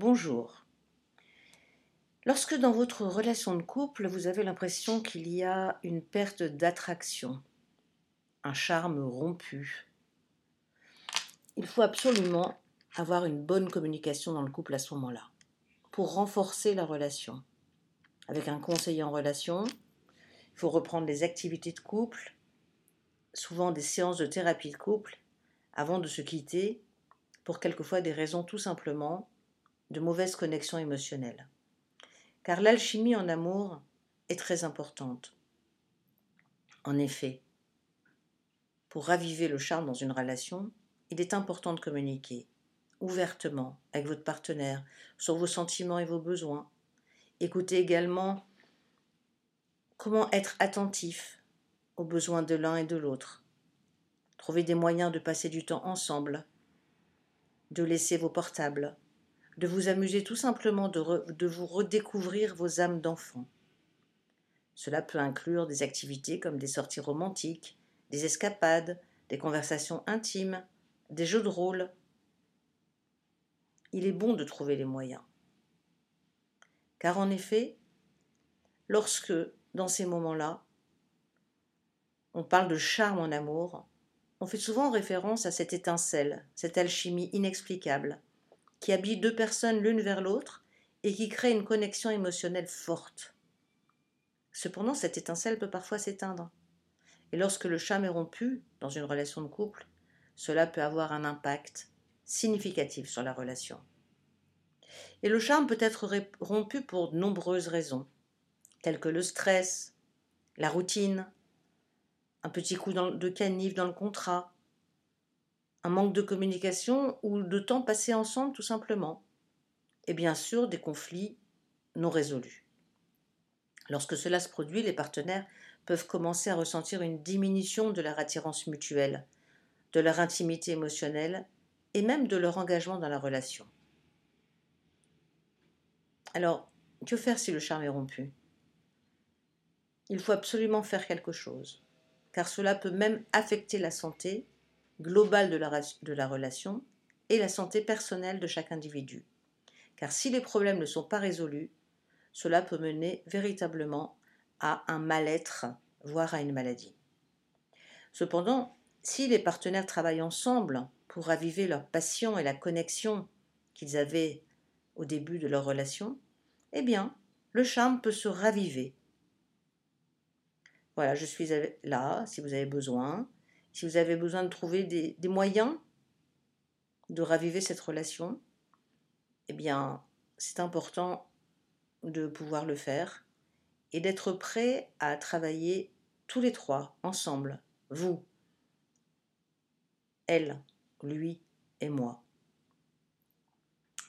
Bonjour. Lorsque dans votre relation de couple, vous avez l'impression qu'il y a une perte d'attraction, un charme rompu, il faut absolument avoir une bonne communication dans le couple à ce moment-là, pour renforcer la relation. Avec un conseiller en relation, il faut reprendre les activités de couple, souvent des séances de thérapie de couple, avant de se quitter, pour quelquefois des raisons tout simplement de mauvaise connexion émotionnelle car l'alchimie en amour est très importante. En effet, pour raviver le charme dans une relation, il est important de communiquer ouvertement avec votre partenaire sur vos sentiments et vos besoins. Écoutez également comment être attentif aux besoins de l'un et de l'autre. Trouvez des moyens de passer du temps ensemble, de laisser vos portables, de vous amuser tout simplement de, vous redécouvrir vos âmes d'enfant. Cela peut inclure des activités comme des sorties romantiques, des escapades, des conversations intimes, des jeux de rôle. Il est bon de trouver les moyens. Car en effet, lorsque, dans ces moments-là, on parle de charme en amour, on fait souvent référence à cette étincelle, cette alchimie inexplicable, qui habille deux personnes l'une vers l'autre et qui crée une connexion émotionnelle forte. Cependant, cette étincelle peut parfois s'éteindre. Et lorsque le charme est rompu dans une relation de couple, cela peut avoir un impact significatif sur la relation. Et le charme peut être rompu pour de nombreuses raisons, telles que le stress, la routine, un petit coup de canif dans le contrat, un manque de communication ou de temps passé ensemble tout simplement. Et bien sûr des conflits non résolus. Lorsque cela se produit, les partenaires peuvent commencer à ressentir une diminution de leur attirance mutuelle, de leur intimité émotionnelle et même de leur engagement dans la relation. Alors, que faire si le charme est rompu? Il faut absolument faire quelque chose, car cela peut même affecter la santé globale de la, de la relation et la santé personnelle de chaque individu. Car si les problèmes ne sont pas résolus, cela peut mener véritablement à un mal-être, voire à une maladie. Cependant, si les partenaires travaillent ensemble pour raviver leur passion et la connexion qu'ils avaient au début de leur relation, eh bien, le charme peut se raviver. Voilà, je suis là si vous avez besoin si vous avez besoin de trouver des, moyens de raviver cette relation, eh bien, c'est important de pouvoir le faire et d'être prêt à travailler tous les trois ensemble, vous, elle, lui et moi.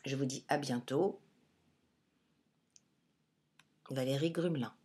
Je vous dis à bientôt. Valérie Grumelin.